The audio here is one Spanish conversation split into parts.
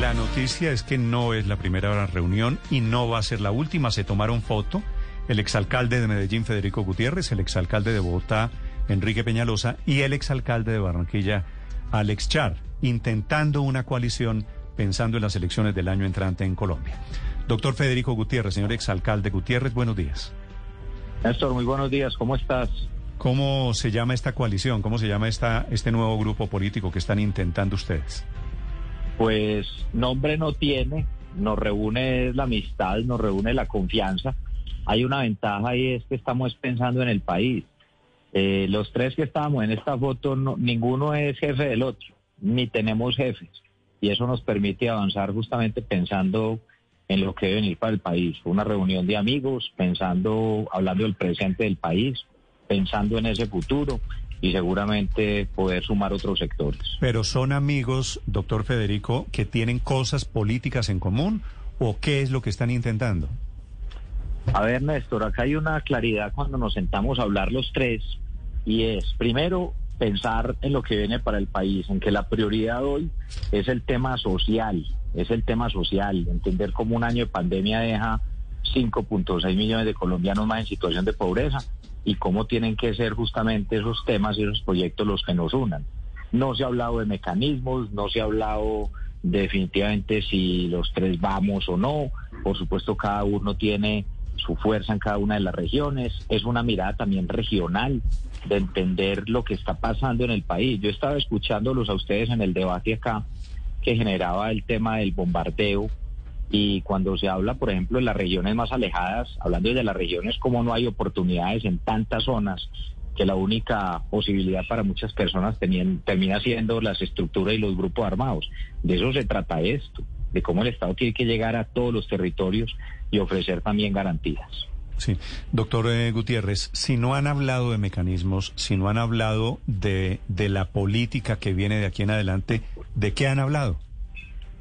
La noticia es que no es la primera reunión y no va a ser la última. Se tomaron foto el exalcalde de Medellín, Federico Gutiérrez, el exalcalde de Bogotá, Enrique Peñalosa, y el exalcalde de Barranquilla, Alex Char, intentando una coalición pensando en las elecciones del año entrante en Colombia. Doctor Federico Gutiérrez, señor exalcalde Gutiérrez, buenos días. Néstor, muy buenos días, ¿cómo estás? ¿Cómo se llama esta coalición? ¿Cómo se llama esta, este nuevo grupo político que están intentando ustedes? Pues nombre no tiene, nos reúne la amistad, nos reúne la confianza. Hay una ventaja y es que estamos pensando en el país. Eh, los tres que estamos en esta foto, ninguno es jefe del otro, ni tenemos jefes y eso nos permite avanzar justamente pensando en lo que debe venir para el país. Una reunión de amigos, pensando, hablando del presente del país, pensando en ese futuro y seguramente poder sumar otros sectores. Pero son amigos, doctor Federico, que tienen cosas políticas en común o qué es lo que están intentando? A ver, Néstor, acá hay una claridad cuando nos sentamos a hablar los tres y es, primero, pensar en lo que viene para el país, en que la prioridad hoy es el tema social, es el tema social, entender cómo un año de pandemia deja 5.6 millones de colombianos más en situación de pobreza y cómo tienen que ser justamente esos temas y esos proyectos los que nos unan. No se ha hablado de mecanismos, no se ha hablado definitivamente si los tres vamos o no. Por supuesto, cada uno tiene su fuerza en cada una de las regiones. Es una mirada también regional de entender lo que está pasando en el país. Yo estaba escuchándolos a ustedes en el debate acá que generaba el tema del bombardeo y cuando se habla, por ejemplo, de las regiones más alejadas, hablando de las regiones como no hay oportunidades en tantas zonas, que la única posibilidad para muchas personas termina siendo las estructuras y los grupos armados. De eso se trata esto, de cómo el Estado tiene que llegar a todos los territorios y ofrecer también garantías. Sí, doctor eh, Gutiérrez, si no han hablado de mecanismos, si no han hablado de, de la política que viene de aquí en adelante, ¿de qué han hablado?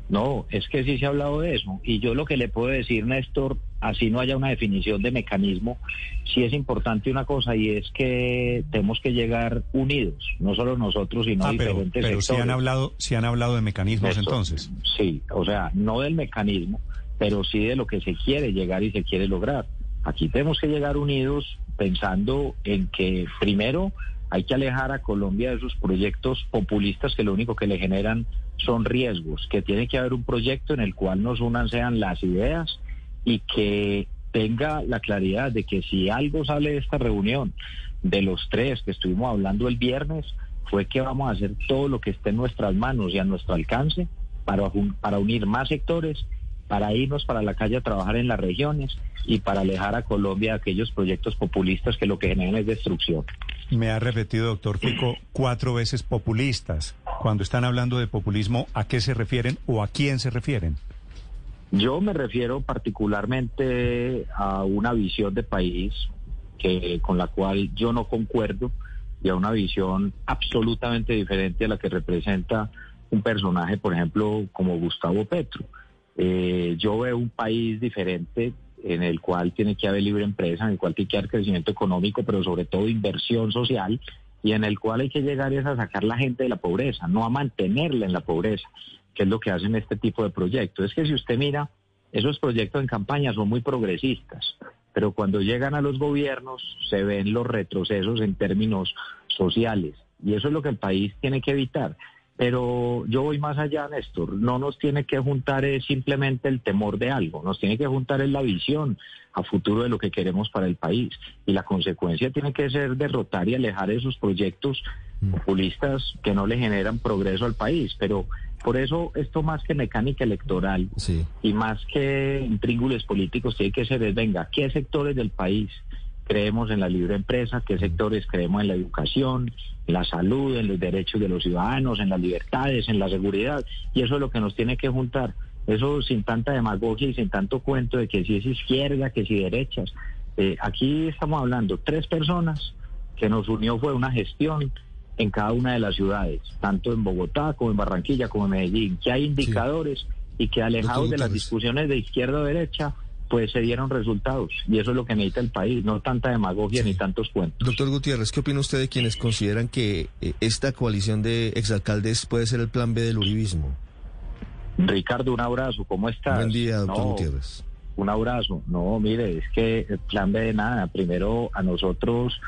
No, es que sí se ha hablado de eso. Y yo lo que le puedo decir, Néstor, así no haya una definición de mecanismo, sí es importante una cosa y es que tenemos que llegar unidos, no solo nosotros, sino ah, diferentes pero, sectores. si han hablado, si han hablado de mecanismos entonces. Sí, o sea, no del mecanismo, pero sí de lo que se quiere llegar y se quiere lograr. Aquí tenemos que llegar unidos pensando en que primero hay que alejar a Colombia de esos proyectos populistas que lo único que le generan son riesgos, que tiene que haber un proyecto en el cual nos unan sean las ideas y que tenga la claridad de que si algo sale de esta reunión, de los tres que estuvimos hablando el viernes, fue que vamos a hacer todo lo que esté en nuestras manos y a nuestro alcance para, para unir más sectores para irnos para la calle a trabajar en las regiones y para alejar a Colombia de aquellos proyectos populistas que lo que generan es destrucción. Me ha repetido, doctor Fico, cuatro veces populistas. Cuando están hablando de populismo, ¿a qué se refieren o a quién se refieren? Yo me refiero particularmente a una visión de país que con la cual yo no concuerdo y a una visión absolutamente diferente a la que representa un personaje, por ejemplo, como Gustavo Petro. Eh, yo veo un país diferente en el cual tiene que haber libre empresa, en el cual tiene que haber crecimiento económico, pero sobre todo inversión social, y en el cual hay que llegar a sacar la gente de la pobreza, no a mantenerla en la pobreza, que es lo que hacen este tipo de proyectos. Es que si usted mira, esos proyectos en campaña son muy progresistas, pero cuando llegan a los gobiernos se ven los retrocesos en términos sociales, y eso es lo que el país tiene que evitar. Pero yo voy más allá, Néstor. No nos tiene que juntar es simplemente el temor de algo, nos tiene que juntar es la visión a futuro de lo que queremos para el país. Y la consecuencia tiene que ser derrotar y alejar esos proyectos mm. populistas que no le generan progreso al país. Pero por eso esto más que mecánica electoral y más que intríngules políticos tiene que ser, venga, ¿qué sectores del país creemos en la libre empresa, qué sectores creemos en la educación, en la salud, en los derechos de los ciudadanos, en las libertades, en la seguridad. Y eso es lo que nos tiene que juntar. Eso sin tanta demagogia y sin tanto cuento de que si es izquierda, que si derechas. Eh, aquí estamos hablando, tres personas que nos unió fue una gestión en cada una de las ciudades, tanto en Bogotá como en Barranquilla como en Medellín, que hay indicadores y que alejados de las discusiones de izquierda o derecha, pues se dieron resultados. Y eso es lo que necesita el país, no tanta demagogia ni tantos cuentos. Doctor Gutiérrez, ¿qué opina usted de quienes consideran que eh, esta coalición de exalcaldes puede ser el plan B del uribismo? Ricardo, un abrazo, ¿cómo estás? Buen día, doctor Gutiérrez. Un abrazo. No, mire, es que el plan B de nada. Primero, a nosotros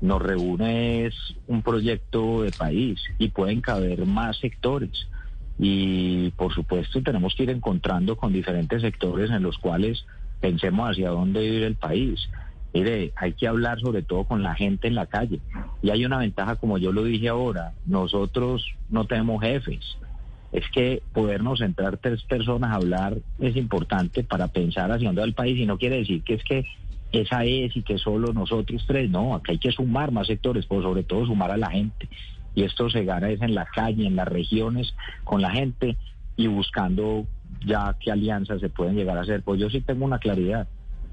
nos reúne es un proyecto de país y pueden caber más sectores. Y por supuesto tenemos que ir encontrando con diferentes sectores en los cuales pensemos hacia dónde ir el país. Mire, hay que hablar sobre todo con la gente en la calle. Y hay una ventaja, como yo lo dije ahora, nosotros no tenemos jefes. Es que podernos entrar tres personas a hablar es importante para pensar hacia dónde va el país y no quiere decir que es que esa es y que solo nosotros tres, no, acá hay que sumar más sectores, pero sobre todo sumar a la gente. Y esto se gana es en la calle, en las regiones, con la gente y buscando ya qué alianzas se pueden llegar a hacer. Pues yo sí tengo una claridad,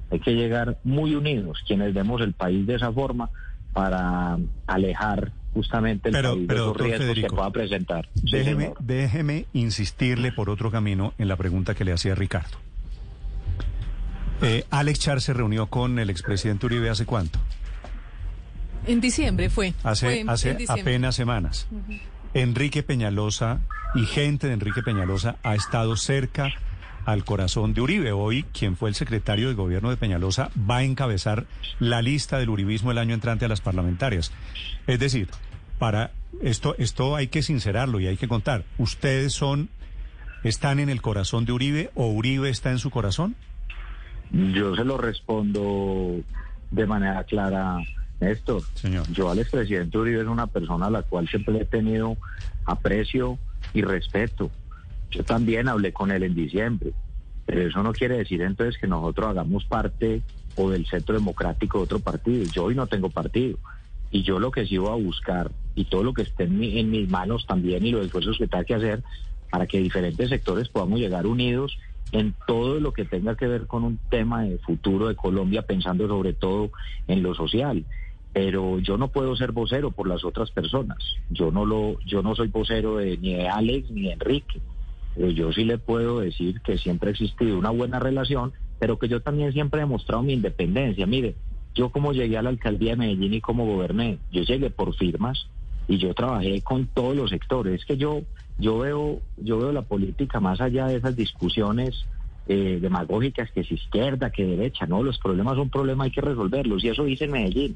hay que llegar muy unidos, quienes vemos el país de esa forma, para alejar justamente el país de los riesgos que pueda presentar. Déjeme, déjeme insistirle por otro camino en la pregunta que le hacía Ricardo. Eh, Alex Char se reunió con el expresidente Uribe hace cuánto? En diciembre fue. Hace, hace apenas semanas. Enrique Peñalosa y gente de Enrique Peñalosa ha estado cerca al corazón de Uribe. Hoy, quien fue el secretario de gobierno de Peñalosa, va a encabezar la lista del uribismo el año entrante a las parlamentarias. Es decir, para esto, esto hay que sincerarlo y hay que contar. ¿Ustedes son, están en el corazón de Uribe o Uribe está en su corazón? Yo se lo respondo de manera clara, Néstor. Señor. Yo al expresidente Uribe es una persona a la cual siempre he tenido aprecio y respeto. Yo también hablé con él en diciembre, pero eso no quiere decir entonces que nosotros hagamos parte o del centro democrático de otro partido. Yo hoy no tengo partido. Y yo lo que sí voy a buscar, y todo lo que esté en, en mis manos también, y los esfuerzos que tenga que hacer, para que diferentes sectores podamos llegar unidos en todo lo que tenga que ver con un tema de futuro de Colombia, pensando sobre todo en lo social. Pero yo no puedo ser vocero por las otras personas. Yo no lo, yo no soy vocero de, ni de Alex ni de Enrique. Pero yo sí le puedo decir que siempre ha existido una buena relación, pero que yo también siempre he demostrado mi independencia. Mire, yo como llegué a la alcaldía de Medellín y como goberné, yo llegué por firmas y yo trabajé con todos los sectores. Es que yo yo veo, yo veo la política más allá de esas discusiones eh, demagógicas que es izquierda, que derecha, no, los problemas son problemas, hay que resolverlos, y eso dice Medellín.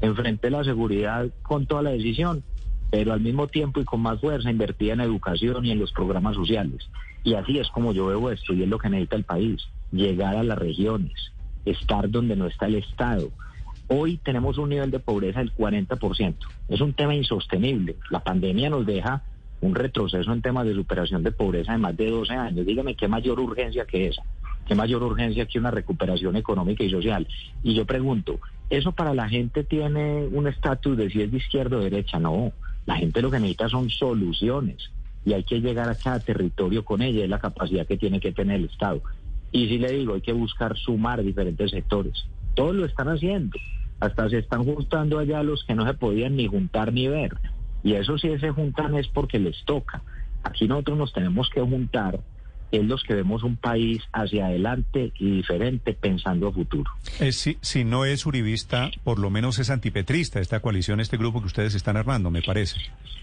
Enfrenté la seguridad con toda la decisión, pero al mismo tiempo y con más fuerza invertía en educación y en los programas sociales. Y así es como yo veo esto, y es lo que necesita el país, llegar a las regiones, estar donde no está el Estado. Hoy tenemos un nivel de pobreza del 40%. Es un tema insostenible. La pandemia nos deja un retroceso en temas de superación de pobreza de más de 12 años. Dígame qué mayor urgencia que esa, qué mayor urgencia que una recuperación económica y social. Y yo pregunto, ¿eso para la gente tiene un estatus de si es de izquierda o derecha? No, la gente lo que necesita son soluciones y hay que llegar a cada territorio con ella, es la capacidad que tiene que tener el Estado. Y si le digo, hay que buscar sumar diferentes sectores. Todos lo están haciendo. Hasta se están juntando allá los que no se podían ni juntar ni ver. Y eso si se juntan es porque les toca. Aquí nosotros nos tenemos que juntar es los que vemos un país hacia adelante y diferente pensando a futuro. Eh, si, si no es uribista, por lo menos es antipetrista esta coalición, este grupo que ustedes están armando, me parece.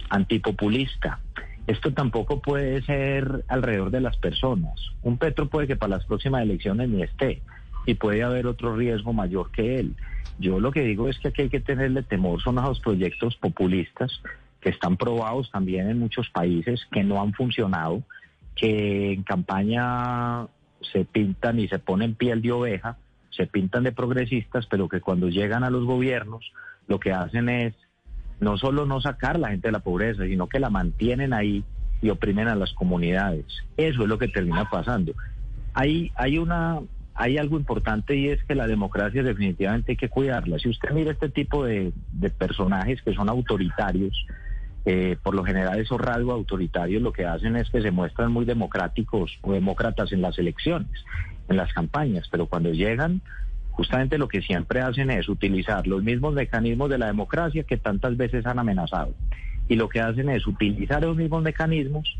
Antipopulista. Esto tampoco puede ser alrededor de las personas. Un Petro puede que para las próximas elecciones ni esté y puede haber otro riesgo mayor que él. Yo lo que digo es que aquí hay que tenerle temor, son a los proyectos populistas que están probados también en muchos países, que no han funcionado, que en campaña se pintan y se ponen piel de oveja, se pintan de progresistas, pero que cuando llegan a los gobiernos lo que hacen es no solo no sacar a la gente de la pobreza, sino que la mantienen ahí y oprimen a las comunidades. Eso es lo que termina pasando. Hay, hay una hay algo importante y es que la democracia definitivamente hay que cuidarla. Si usted mira este tipo de, de personajes que son autoritarios, eh, por lo general esos rasgos autoritarios lo que hacen es que se muestran muy democráticos o demócratas en las elecciones, en las campañas, pero cuando llegan, justamente lo que siempre hacen es utilizar los mismos mecanismos de la democracia que tantas veces han amenazado. Y lo que hacen es utilizar los mismos mecanismos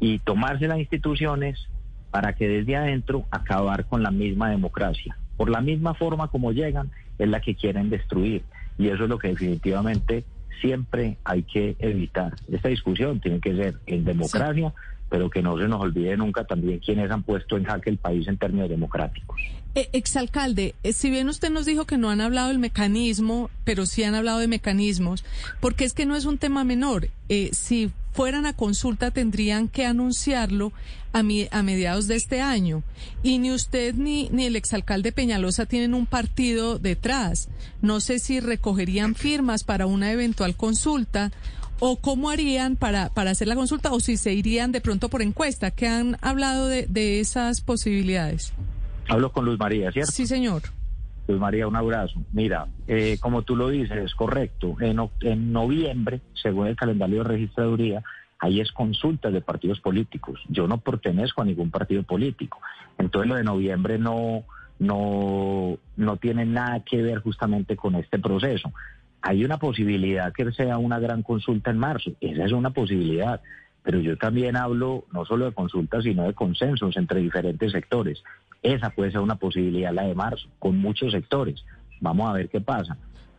y tomarse las instituciones para que desde adentro acabar con la misma democracia. Por la misma forma como llegan, es la que quieren destruir. Y eso es lo que definitivamente siempre hay que evitar. Esta discusión tiene que ser en democracia, pero que no se nos olvide nunca también quienes han puesto en jaque el país en términos democráticos. Eh, exalcalde, eh, si bien usted nos dijo que no han hablado del mecanismo, pero sí han hablado de mecanismos, porque es que no es un tema menor. Eh, si fueran a consulta tendrían que anunciarlo a, mi, a mediados de este año. Y ni usted ni, ni el exalcalde Peñalosa tienen un partido detrás. No sé si recogerían firmas para una eventual consulta o cómo harían para, para hacer la consulta o si se irían de pronto por encuesta, que han hablado de, de esas posibilidades. Hablo con Luz María, ¿cierto? Sí, señor. Luz María, un abrazo. Mira, eh, como tú lo dices, es correcto. En, en noviembre, según el calendario de registraduría, ahí es consultas de partidos políticos. Yo no pertenezco a ningún partido político. Entonces lo de noviembre no, no, no tiene nada que ver justamente con este proceso. Hay una posibilidad que sea una gran consulta en marzo. Esa es una posibilidad. Pero yo también hablo no solo de consultas, sino de consensos entre diferentes sectores. Esa puede ser una posibilidad, la de marzo, con muchos sectores. Vamos a ver qué pasa.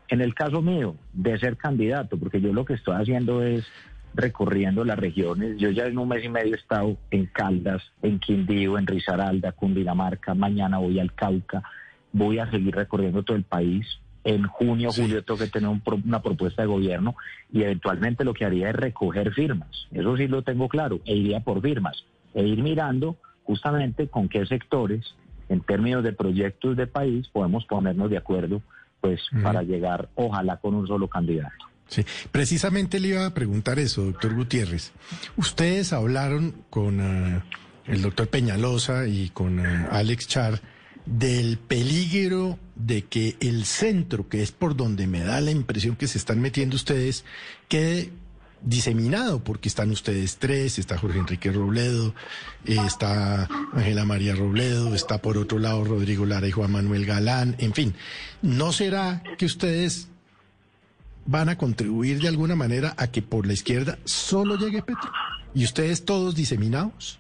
En el caso mío, de ser candidato, porque yo lo que estoy haciendo es recorriendo las regiones. Yo ya en un mes y medio he estado en Caldas, en Quindío, en Risaralda, Cundinamarca. Mañana voy al Cauca. Voy a seguir recorriendo todo el país. En junio, julio tengo que tener un pro- una propuesta de gobierno y eventualmente lo que haría es recoger firmas. Eso sí lo tengo claro. E iría por firmas. E ir mirando justamente con qué sectores, en términos de proyectos de país, podemos ponernos de acuerdo pues para llegar, ojalá, con un solo candidato. Sí, precisamente le iba a preguntar eso, doctor Gutiérrez. Ustedes hablaron con eh, el doctor Peñalosa y con eh, Alex Char del peligro de que el centro, que es por donde me da la impresión que se están metiendo ustedes, quede diseminado, porque están ustedes tres, está Jorge Enrique Robledo, eh, está Ángela María Robledo, está por otro lado Rodrigo Lara y Juan Manuel Galán, en fin, ¿no será que ustedes van a contribuir de alguna manera a que por la izquierda solo llegue Petro? ¿Y ustedes todos diseminados?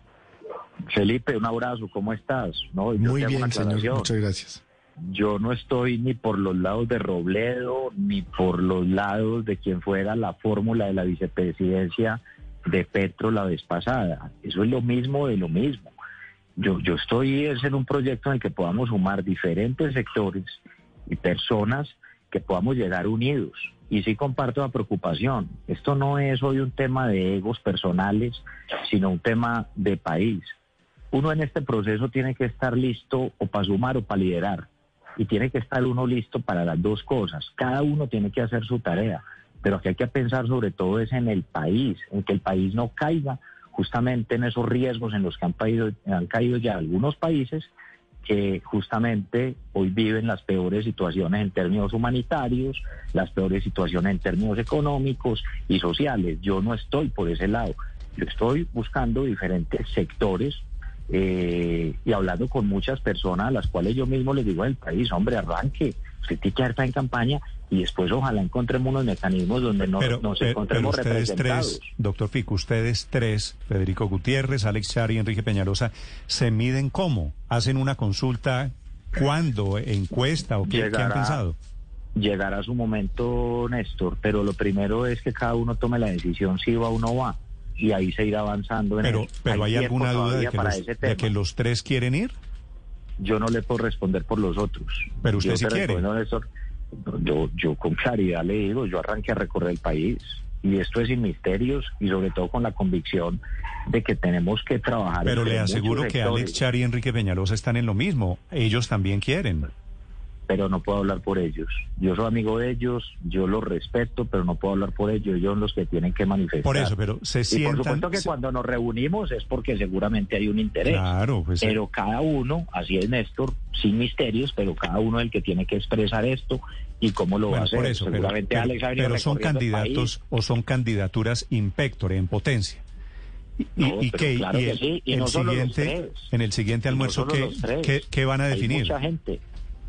Felipe, un abrazo, ¿cómo estás? No, Muy bien, señor. Muchas gracias. Yo no estoy ni por los lados de Robledo, ni por los lados de quien fuera la fórmula de la vicepresidencia de Petro la vez pasada. Eso es lo mismo de lo mismo. Yo, yo estoy es en un proyecto en el que podamos sumar diferentes sectores y personas que podamos llegar unidos. Y sí comparto la preocupación. Esto no es hoy un tema de egos personales, sino un tema de país. Uno en este proceso tiene que estar listo o para sumar o para liderar. Y tiene que estar uno listo para las dos cosas. Cada uno tiene que hacer su tarea. Pero aquí hay que pensar sobre todo es en el país, en que el país no caiga justamente en esos riesgos en los que han caído, han caído ya algunos países que justamente hoy viven las peores situaciones en términos humanitarios, las peores situaciones en términos económicos y sociales. Yo no estoy por ese lado. Yo estoy buscando diferentes sectores eh, y hablando con muchas personas a las cuales yo mismo les digo al país, hombre, arranque, usted tiene que estar en campaña y después ojalá encontremos unos mecanismos donde no, Pero, nos encontremos pero ustedes representados. tres, doctor Fico, ustedes tres, Federico Gutiérrez, Alex Char y Enrique Peñalosa, ¿se miden cómo? ¿Hacen una consulta? ¿Cuándo? ¿Encuesta? ¿O qué, qué han pensado? Llegará su momento, Néstor, pero lo primero es que cada uno tome la decisión si va o no va y ahí se irá avanzando en Pero, eso. pero ¿hay, alguna duda de que, los, ese de tema. que los tres quieren ir? Yo no le puedo responder por los otros. Pero usted Yo sí quiere. Néstor, yo, yo con claridad le digo, yo arranqué a recorrer el país y esto es sin misterios y sobre todo con la convicción de que tenemos que trabajar. Pero le aseguro que sectores. Alex Char y Enrique Peñalosa están en lo mismo. Ellos también quieren. Pero no puedo hablar por ellos. Yo soy amigo de ellos, yo los respeto, pero no puedo hablar por ellos. Ellos son los que tienen que manifestar. Por eso, pero se Y sientan... por supuesto que se- cuando nos reunimos es porque seguramente hay un interés. Claro, pues... eh, Pero cada uno, así es Néstor, sin misterios, pero cada uno es el que tiene que expresar esto y cómo lo va a Bueno, hacer. por eso, Seguramente pero- Alex ha venido pero son candidatos o son candidaturas impectore, en potencia. Y, y- No, y qué- claro y que el, sí, y el no siguiente, en el siguiente Y no almuerzo, solo ¿qué, qué- qué van a Hay definir? mucha gente.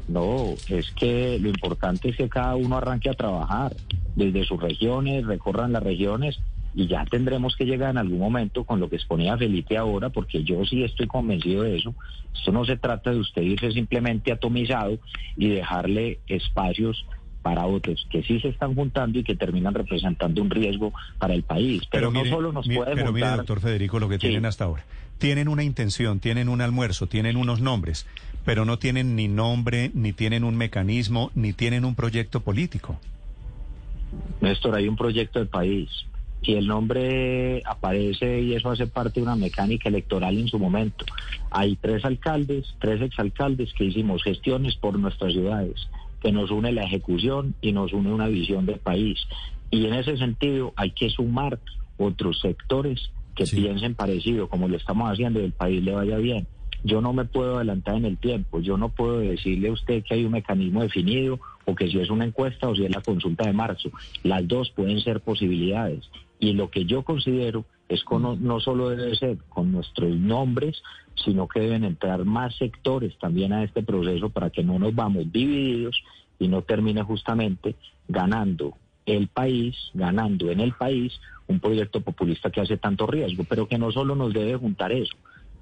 No, es que lo importante es que cada uno arranque a trabajar desde sus regiones, recorran las regiones y ya tendremos que llegar en algún momento con lo que exponía Felipe ahora, porque yo sí estoy convencido de eso. Esto no se trata de usted irse simplemente atomizado y dejarle espacios para otros que sí se están juntando y que terminan representando un riesgo para el país. Pero, no mire, solo nos mi- puede pero mire, juntar- doctor Federico, lo que Sí. tienen hasta ahora. Tienen una intención, tienen un almuerzo, tienen unos nombres, pero no tienen ni nombre, ni tienen un mecanismo, ni tienen un proyecto político. Néstor, hay un proyecto del país. Si el nombre aparece y eso hace parte de una mecánica electoral en su momento, hay tres alcaldes, tres exalcaldes que hicimos gestiones por nuestras ciudades, que nos une la ejecución y nos une una visión del país. Y en ese sentido hay que sumar otros sectores que Sí. piensen parecido, como lo estamos haciendo y el país le vaya bien. Yo no me puedo adelantar en el tiempo, yo no puedo decirle a usted que hay un mecanismo definido o que si es una encuesta o si es la consulta de marzo. Las dos pueden ser posibilidades. Y lo que yo considero es no, no solo debe ser con nuestros nombres, sino que deben entrar más sectores también a este proceso para que no nos vamos divididos y no termine justamente ganando el país, ganando en el país un proyecto populista que hace tanto riesgo, pero que no solo nos debe juntar eso,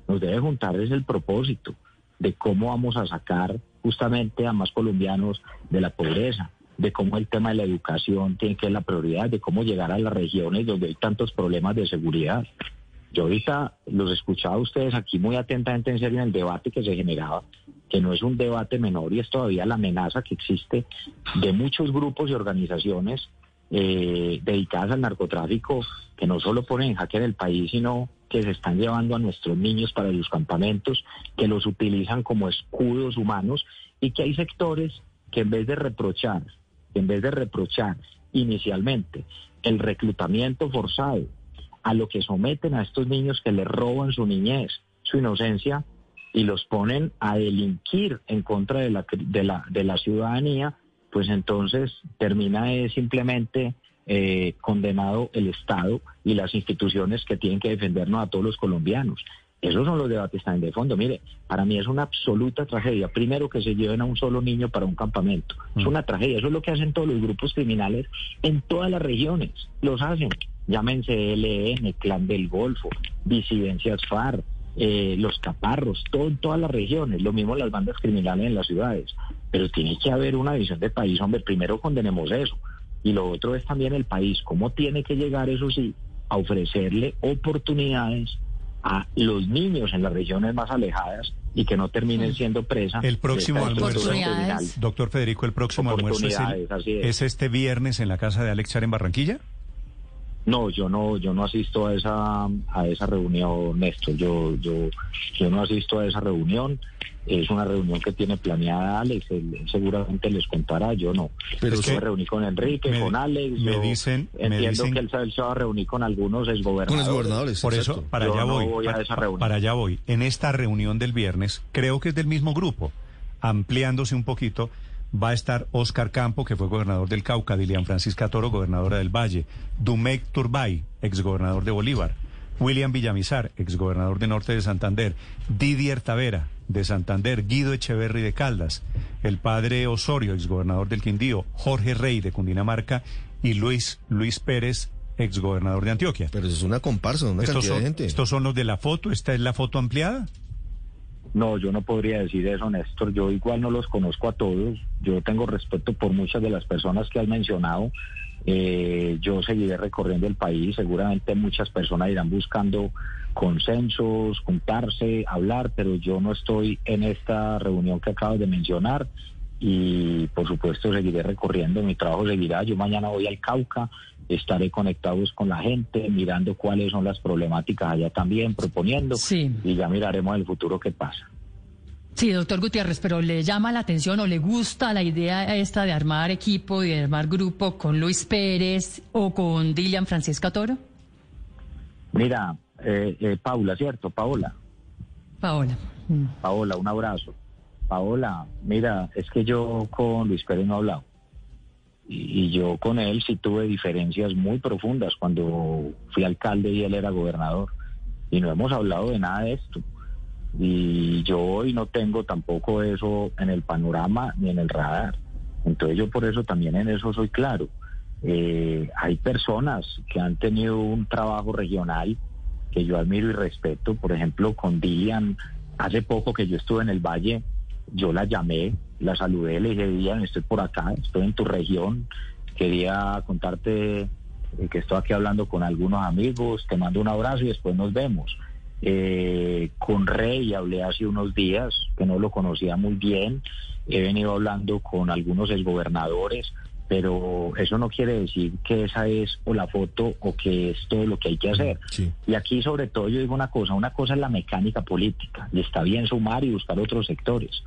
nos debe juntar es el propósito de cómo vamos a sacar justamente a más colombianos de la pobreza, de cómo el tema de la educación tiene que ser la prioridad, de cómo llegar a las regiones donde hay tantos problemas de seguridad. Yo ahorita los escuchaba a ustedes aquí muy atentamente en serio en el debate que se generaba, que no es un debate menor y es todavía la amenaza que existe de muchos grupos y organizaciones eh, dedicadas al narcotráfico que no solo ponen en jaque el país, sino que se están llevando a nuestros niños para los campamentos, que los utilizan como escudos humanos y que hay sectores que en vez de reprochar, en vez de reprochar inicialmente el reclutamiento forzado a lo que someten a estos niños que les roban su niñez, su inocencia y los ponen a delinquir en contra de la, de la, de ciudadanía, pues entonces termina eh, simplemente eh, condenado el Estado y las instituciones que tienen que defendernos a todos los colombianos. Esos son los debates también de fondo. Mire, para mí es una absoluta tragedia. Primero que se lleven a un solo niño para un campamento. Es una tragedia. Eso es lo que hacen todos los grupos criminales en todas las regiones. Los hacen. Llámense LN, Clan del Golfo, Disidencias FARC, eh, los caparros, todo en todas las regiones. Lo mismo las bandas criminales en las ciudades. Pero tiene que haber una visión de país. Hombre, primero condenemos eso. Y lo otro es también el país. ¿Cómo tiene que llegar, eso sí, a ofrecerle oportunidades a los niños en las regiones más alejadas y que no terminen siendo presa. El próximo almuerzo, doctor Federico, el próximo almuerzo el- es. es este viernes en la casa de Alex Char en Barranquilla. No, yo no, yo no asisto a esa a esa reunión, Néstor. Yo, yo, yo no asisto a esa reunión. Es una reunión que tiene planeada Alex. Él, él seguramente les contará. Yo no. Pero yo es me reuní con Enrique, me- con Alex. me yo dicen- me entiendo dicen- que él, se- él se va a reunir con algunos Con exgobernadores. los gobernadores. Por eso, para Yo allá no voy. voy a esa reunión. para allá voy. En esta reunión del viernes, creo que es del mismo grupo, ampliándose un poquito, va a estar Oscar Campo, que fue gobernador del Cauca, Dilian Francisca Toro, gobernadora del Valle, Dumec Turbay, exgobernador de Bolívar, William Villamizar, exgobernador de Norte de Santander, Didier Tavera, de Santander, Guido Echeverry de Caldas, el padre Osorio, exgobernador del Quindío, Jorge Rey de Cundinamarca y Luis, Luis Pérez, exgobernador de Antioquia. Pero eso es una comparsa, una Estos cantidad son, de gente. estos son los de la foto, esta es la foto ampliada. No, yo no podría decir eso, Néstor. Yo igual no los conozco a todos. Yo tengo respeto por muchas de las personas que has mencionado. Eh, yo seguiré recorriendo el país. Seguramente muchas personas irán buscando consensos, juntarse, hablar, pero yo no estoy en esta reunión que acabas de mencionar. Y por supuesto seguiré recorriendo, mi trabajo seguirá. Yo mañana voy al Cauca, estaré conectados con la gente, mirando cuáles son las problemáticas allá también, proponiendo. Sí. Y ya miraremos en el futuro qué pasa. Sí, doctor Gutiérrez, pero ¿le llama la atención o le gusta la idea esta de armar equipo y de armar grupo con Luis Pérez o con Dilian Francisca Toro? Mira, eh, eh, Paula, ¿cierto? Paola. Paola. Mm. Paola, un abrazo. Paola, mira, es que yo con Luis Pérez no he hablado. Y, yo con él sí tuve diferencias muy profundas cuando fui alcalde y él era gobernador. Y no hemos hablado de nada de esto. Y yo hoy no tengo tampoco eso en el panorama ni en el radar. Entonces yo por eso también en eso soy claro. Eh, hay personas que han tenido un trabajo regional que yo admiro y respeto. Por ejemplo, con Dilian, hace poco que yo estuve en el Valle, yo la llamé, la saludé, le dije, Dilian, estoy por acá, estoy en tu región, quería contarte eh, que estoy aquí hablando con algunos amigos, te mando un abrazo y después nos vemos. Eh, con Rey hablé hace unos días, que no lo conocía muy bien, he venido hablando con algunos exgobernadores, pero eso no quiere decir que esa es o la foto o que es todo lo que hay que hacer. Sí. Y aquí sobre todo yo digo una cosa, una cosa es la mecánica política, y está bien sumar y buscar otros sectores,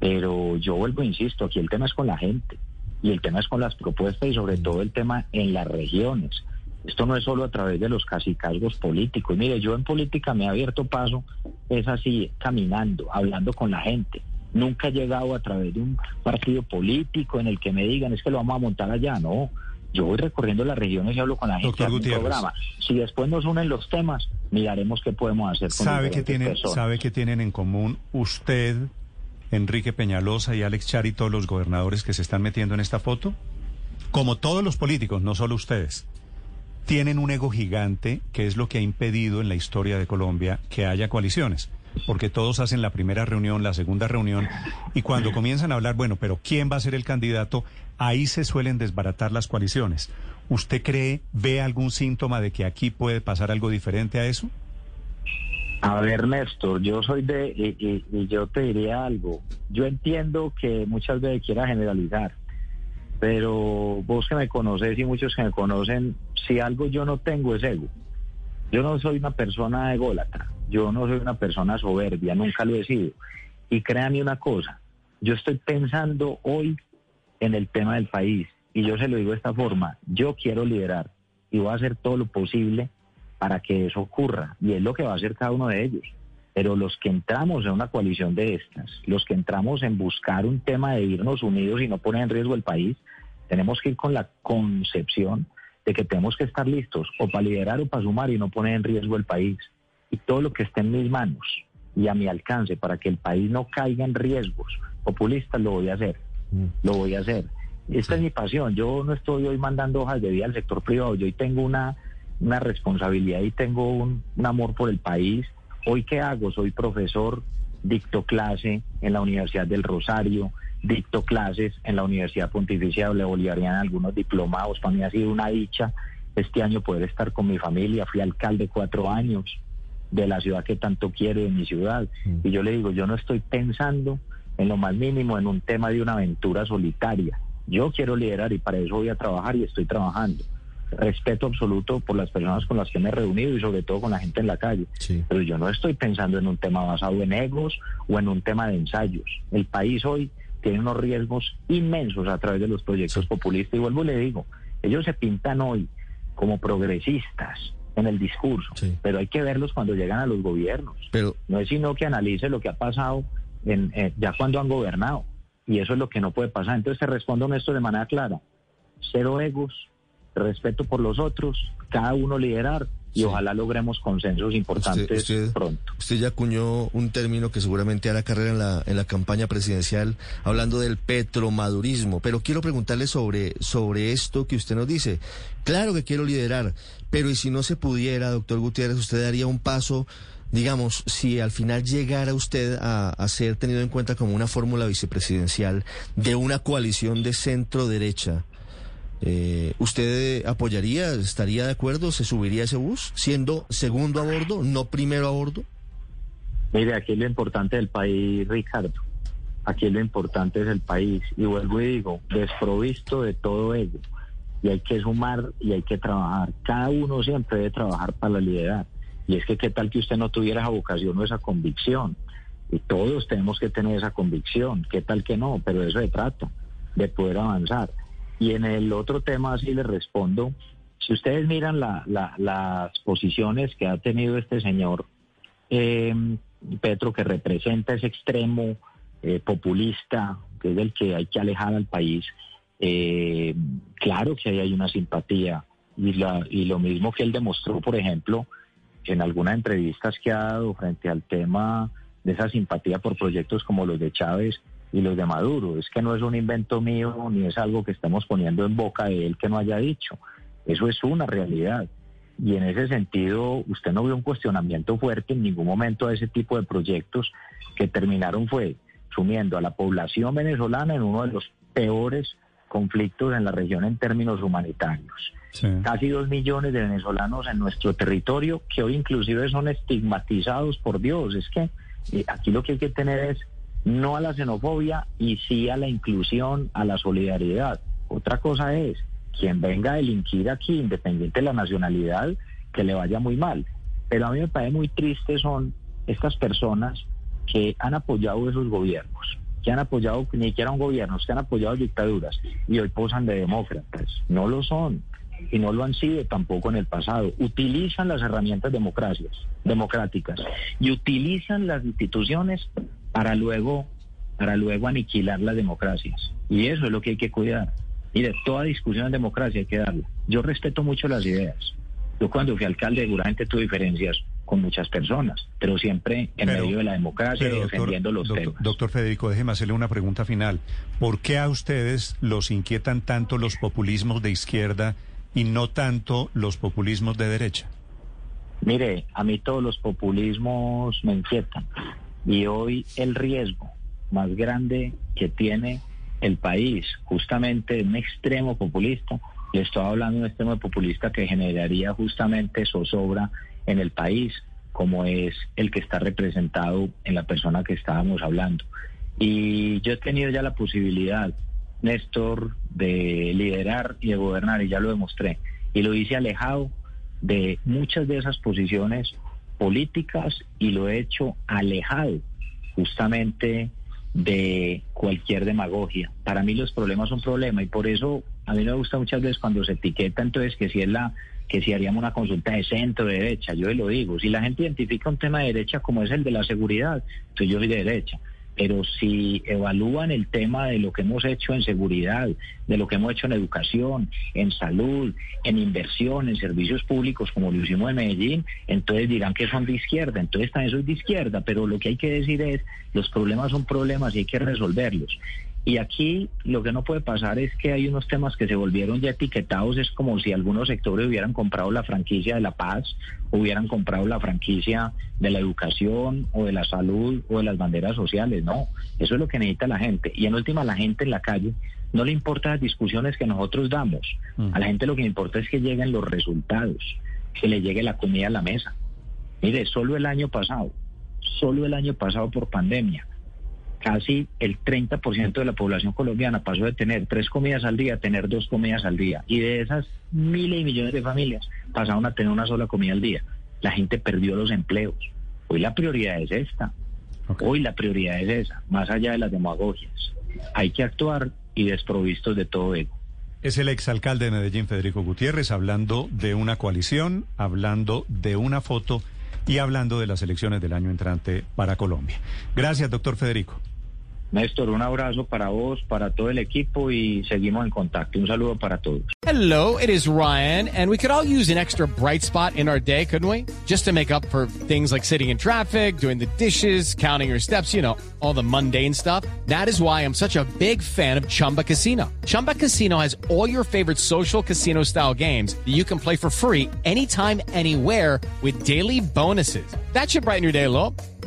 pero yo vuelvo, insisto, aquí el tema es con la gente, y el tema es con las propuestas y sobre todo el tema en las regiones. Esto no es solo a través de los casicazgos políticos. Mire, yo en política me he abierto paso, es así, caminando, hablando con la gente. Nunca he llegado a través de un partido político en el que me digan es que lo vamos a montar allá. No, yo voy recorriendo las regiones y hablo con la gente Gutiérrez. programa. Si después nos unen los temas, miraremos qué podemos hacer con ¿Sabe que, tienen, personas. ¿Sabe que tienen en común usted, Enrique Peñalosa y Alex Char y todos los gobernadores que se están metiendo en esta foto? Como todos los políticos, no solo ustedes. Tienen un ego gigante que es lo que ha impedido en la historia de Colombia que haya coaliciones. Porque todos hacen la primera reunión, la segunda reunión, y cuando comienzan a hablar, bueno, pero ¿quién va a ser el candidato? Ahí se suelen desbaratar las coaliciones. ¿Usted cree, ve algún síntoma de que aquí puede pasar algo diferente a eso? A ver, Néstor, yo soy de, y, y- y yo te diría algo. Yo entiendo que muchas veces quiera generalizar, pero vos que me conoces y muchos que me conocen, si algo yo no tengo es ego. Yo no soy una persona ególatra, yo no soy una persona soberbia, nunca lo he sido. Y créanme una cosa, yo estoy pensando hoy en el tema del país y yo se lo digo de esta forma, yo quiero liderar y voy a hacer todo lo posible para que eso ocurra y es lo que va a hacer cada uno de ellos. Pero los que entramos en una coalición de estas, los que entramos en buscar un tema de irnos unidos y no poner en riesgo el país, tenemos que ir con la concepción de que tenemos que estar listos o para liderar o para sumar y no poner en riesgo el país. Y todo lo que esté en mis manos y a mi alcance para que el país no caiga en riesgos populistas lo voy a hacer. Lo voy a hacer. Esta es mi pasión. Yo no estoy hoy mandando hojas de vida al sector privado. Yo hoy tengo una, una responsabilidad y tengo un, un amor por el país. Hoy, ¿qué hago? Soy profesor, dicto clase en la Universidad del Rosario, dicto clases en la Universidad Pontificia Bolivariana, algunos diplomados. Para mí ha sido una dicha este año poder estar con mi familia. Fui alcalde cuatro años de la ciudad que tanto quiero, de mi ciudad. Y yo le digo, yo no estoy pensando en lo más mínimo en un tema de una aventura solitaria. Yo quiero liderar y para eso voy a trabajar y estoy trabajando. Respeto absoluto por las personas con las que me he reunido y sobre todo con la gente en la calle. Sí. Pero yo no estoy pensando en un tema basado en egos o en un tema de ensayos. El país hoy tiene unos riesgos inmensos a través de los proyectos populistas y vuelvo y le digo, ellos se pintan hoy como progresistas en el discurso, Sí. pero hay que verlos cuando llegan a los gobiernos. Pero No es sino que analice lo que ha pasado en, eh, ya cuando han gobernado. Y eso es lo que no puede pasar. Entonces te respondo esto de manera clara. Cero egos, respeto por los otros, cada uno liderar y Sí. ojalá logremos consensos importantes usted, usted, pronto. usted ya acuñó un término que seguramente hará carrera en la, en la campaña presidencial, hablando del petromadurismo. Pero quiero preguntarle sobre, sobre esto que usted nos dice. Claro que quiero liderar, pero ¿y si no se pudiera, doctor Gutiérrez, usted daría un paso, digamos, si al final llegara usted a, a ser tenido en cuenta como una fórmula vicepresidencial de una coalición de centro-derecha? Eh, ¿Usted apoyaría, estaría de acuerdo, se subiría a ese bus siendo segundo a bordo, no primero a bordo? Mire, aquí lo importante del país, Ricardo. Aquí lo importante es el país. Y vuelvo y digo, desprovisto de todo ello. Y hay que sumar y hay que trabajar. Cada uno siempre debe trabajar para la liderar. Y es que qué tal que usted no tuviera esa vocación o esa convicción. Y todos tenemos que tener esa convicción. ¿Qué tal que no? Pero eso se trata, de poder avanzar. Y en el otro tema, así le respondo, si ustedes miran las posiciones que ha tenido este señor eh, Petro, que representa ese extremo eh, populista, que es el que hay que alejar al país, eh, claro que ahí hay una simpatía. Y, la, y lo mismo que él demostró, por ejemplo, en algunas entrevistas que ha dado frente al tema de esa simpatía por proyectos como los de Chávez y los de Maduro. Es que no es un invento mío ni es algo que estamos poniendo en boca de él que no haya dicho. Eso es una realidad. Y en ese sentido, usted no vio un cuestionamiento fuerte en ningún momento a ese tipo de proyectos que terminaron fue sumiendo a la población venezolana en uno de los peores conflictos en la región en términos humanitarios. Casi dos millones de venezolanos en nuestro territorio que hoy inclusive son estigmatizados por Dios. Es que eh, aquí lo que hay que tener es no a la xenofobia y sí a la inclusión, a la solidaridad. Otra cosa es, quien venga a delinquir aquí, independiente de la nacionalidad, que le vaya muy mal. Pero a mí me parece muy triste son estas personas que han apoyado esos gobiernos, que han apoyado ni siquiera un gobierno, que han apoyado dictaduras y hoy posan de demócratas. No lo son y no lo han sido tampoco en el pasado. Utilizan las herramientas democracias, democráticas y utilizan las instituciones para luego, para luego aniquilar las democracias. Y eso es lo que hay que cuidar. De toda discusión en democracia hay que darla. Yo respeto mucho las ideas. Yo cuando fui alcalde seguramente tuve diferencias con muchas personas, pero siempre en medio de la democracia y defendiendo los doctor, temas. Doctor Federico, déjeme hacerle una pregunta final. ¿Por qué a ustedes los inquietan tanto los populismos de izquierda y no tanto los populismos de derecha? Mire, a mí todos los populismos me inquietan. Y hoy el riesgo más grande que tiene el país, justamente un extremo populista, le estoy hablando de un extremo populista que generaría justamente zozobra en el país, como es el que está representado en la persona que estábamos hablando. Y yo he tenido ya la posibilidad, Néstor, de liderar y de gobernar, y ya lo demostré. Y lo hice alejado de muchas de esas posiciones políticas y lo he hecho alejado justamente de cualquier demagogia. Para mí los problemas son problemas y por eso a mí me gusta muchas veces cuando se etiqueta entonces que si es la que si haríamos una consulta de centro, de derecha, yo lo digo, si la gente identifica un tema de derecha como es el de la seguridad, entonces yo soy de derecha pero si evalúan el tema de lo que hemos hecho en seguridad, de lo que hemos hecho en educación, en salud, en inversión, en servicios públicos, como lo hicimos en Medellín, entonces dirán que son de izquierda, entonces también soy de izquierda, pero lo que hay que decir es, los problemas son problemas y hay que resolverlos. Y aquí lo que no puede pasar es que hay unos temas que se volvieron ya etiquetados, es como si algunos sectores hubieran comprado la franquicia de la paz, hubieran comprado la franquicia de la educación o de la salud o de las banderas sociales. No, eso es lo que necesita la gente. Y en última, la gente en la calle no le importa las discusiones que nosotros damos. A la gente lo que le importa es que lleguen los resultados, que le llegue la comida a la mesa. Mire, solo el año pasado, solo el año pasado por pandemia, casi el 30% de la población colombiana pasó de tener tres comidas al día a tener dos comidas al día. Y de esas miles y millones de familias pasaron a tener una sola comida al día. La gente perdió los empleos. Hoy la prioridad es esta. Hoy la prioridad es esa, más allá de las demagogias. Hay que actuar y desprovistos de todo ego. Es el exalcalde de Medellín, Federico Gutiérrez, hablando de una coalición, hablando de una foto y hablando de las elecciones del año entrante para Colombia. Gracias, doctor Federico. Néstor, un abrazo para vos, para todo el equipo y seguimos en contacto. Un saludo para todos. Hello, it is Ryan, and we could all use an extra bright spot in our day, couldn't we? Just to make up for things like sitting in traffic, doing the dishes, counting your steps, you know, all the mundane stuff. That is why I'm such a big fan of Chumba Casino. Chumba Casino has all your favorite social casino style games that you can play for free anytime, anywhere with daily bonuses. That should brighten your day a little.